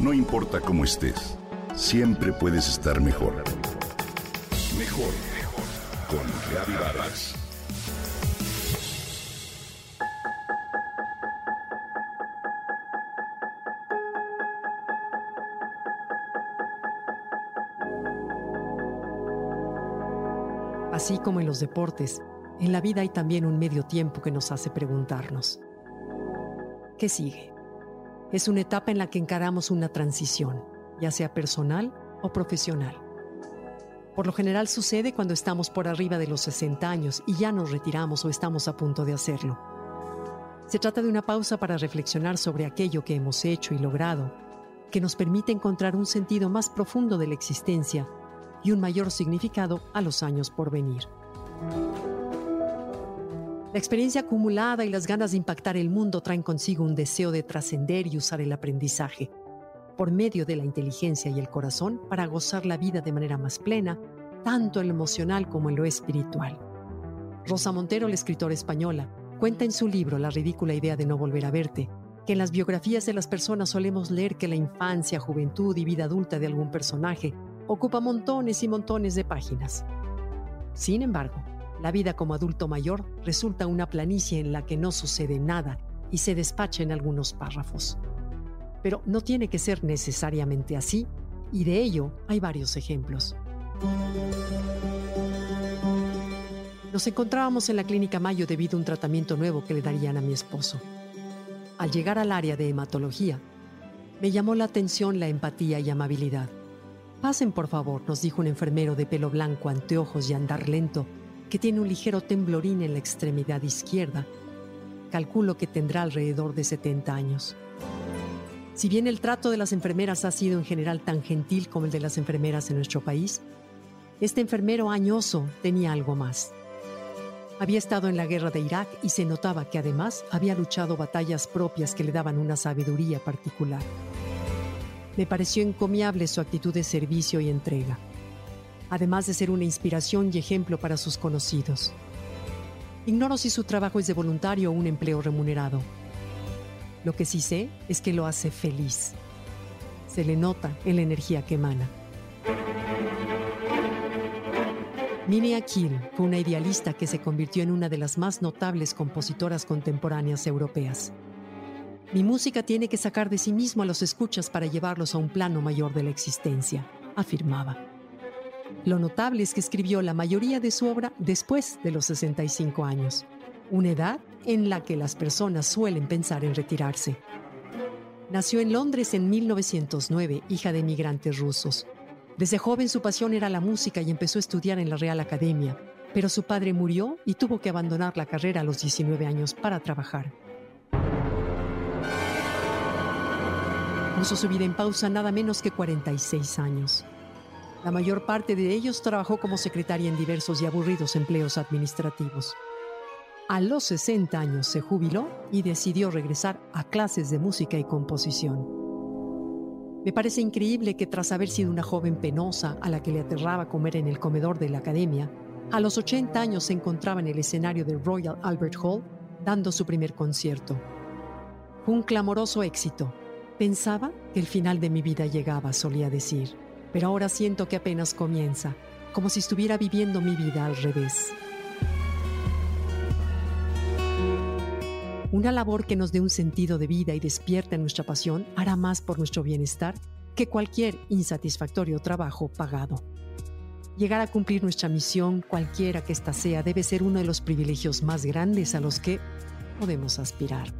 No importa cómo estés, siempre puedes estar mejor. Mejor, mejor. Con Reavivadas. Así como en los deportes, en la vida hay también un medio tiempo que nos hace preguntarnos, ¿qué sigue? Es una etapa en la que encaramos una transición, ya sea personal o profesional. Por lo general sucede cuando estamos por arriba de los 60 años y ya nos retiramos o estamos a punto de hacerlo. Se trata de una pausa para reflexionar sobre aquello que hemos hecho y logrado, que nos permite encontrar un sentido más profundo de la existencia y un mayor significado a los años por venir. La experiencia acumulada y las ganas de impactar el mundo traen consigo un deseo de trascender y usar el aprendizaje por medio de la inteligencia y el corazón para gozar la vida de manera más plena, tanto en lo emocional como en lo espiritual. Rosa Montero, la escritora española, cuenta en su libro La ridícula idea de no volver a verte, que en las biografías de las personas solemos leer que la infancia, juventud y vida adulta de algún personaje ocupa montones y montones de páginas. Sin embargo, la vida como adulto mayor resulta una planicie en la que no sucede nada y se despacha en algunos párrafos. Pero no tiene que ser necesariamente así, y de ello hay varios ejemplos. Nos encontrábamos en la clínica Mayo debido a un tratamiento nuevo que le darían a mi esposo. Al llegar al área de hematología, me llamó la atención la empatía y amabilidad. Pasen, por favor, nos dijo un enfermero de pelo blanco, anteojos y andar lento, que tiene un ligero temblorín en la extremidad izquierda. Calculo que tendrá alrededor de 70 años. Si bien el trato de las enfermeras ha sido en general tan gentil como el de las enfermeras en nuestro país, este enfermero añoso tenía algo más. Había estado en la guerra de Irak y se notaba que además había luchado batallas propias que le daban una sabiduría particular. Me pareció encomiable su actitud de servicio y entrega, además de ser una inspiración y ejemplo para sus conocidos. Ignoro si su trabajo es de voluntario o un empleo remunerado. Lo que sí sé es que lo hace feliz. Se le nota en la energía que emana. Minnie Akil fue una idealista que se convirtió en una de las más notables compositoras contemporáneas europeas. Mi música tiene que sacar de sí mismo a los escuchas para llevarlos a un plano mayor de la existencia, afirmaba. Lo notable es que escribió la mayoría de su obra después de los 65 años, una edad en la que las personas suelen pensar en retirarse. Nació en Londres en 1909, hija de migrantes rusos. Desde joven su pasión era la música y empezó a estudiar en la Real Academia, pero su padre murió y tuvo que abandonar la carrera a los 19 años para trabajar. Puso su vida en pausa nada menos que 46 años. La mayor parte de ellos trabajó como secretaria en diversos y aburridos empleos administrativos. A los 60 años se jubiló y decidió regresar a clases de música y composición. Me parece increíble que tras haber sido una joven penosa a la que le aterraba comer en el comedor de la academia, a los 80 años se encontraba en el escenario del Royal Albert Hall dando su primer concierto. Fue un clamoroso éxito Pensaba que el final de mi vida llegaba, solía decir, pero ahora siento que apenas comienza, como si estuviera viviendo mi vida al revés. Una labor que nos dé un sentido de vida y despierte nuestra pasión hará más por nuestro bienestar que cualquier insatisfactorio trabajo pagado. Llegar a cumplir nuestra misión, cualquiera que ésta sea, debe ser uno de los privilegios más grandes a los que podemos aspirar.